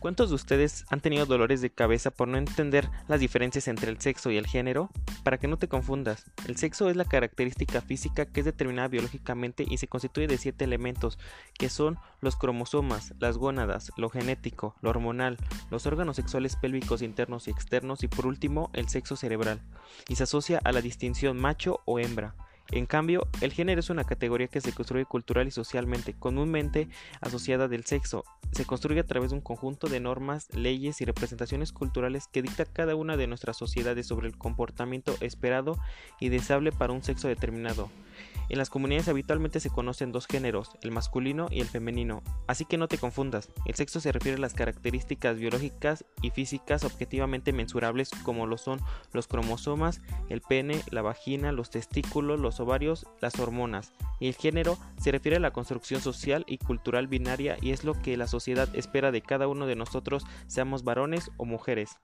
¿Cuántos de ustedes han tenido dolores de cabeza por no entender las diferencias entre el sexo y el género? Para que no te confundas, el sexo es la característica física que es determinada biológicamente y se constituye de siete elementos, que son los cromosomas, las gónadas, lo genético, lo hormonal, los órganos sexuales pélvicos internos y externos y por último el sexo cerebral, y se asocia a la distinción macho o hembra. En cambio, el género es una categoría que se construye cultural y socialmente, comúnmente asociada del sexo. Se construye a través de un conjunto de normas, leyes y representaciones culturales que dicta cada una de nuestras sociedades sobre el comportamiento esperado y deseable para un sexo determinado. En las comunidades habitualmente se conocen dos géneros, el masculino y el femenino, así que no te confundas, el sexo se refiere a las características biológicas y físicas objetivamente mensurables como lo son los cromosomas, el pene, la vagina, los testículos, los ovarios, las hormonas, y el género se refiere a la construcción social y cultural binaria y es lo que la sociedad espera de cada uno de nosotros, seamos varones o mujeres.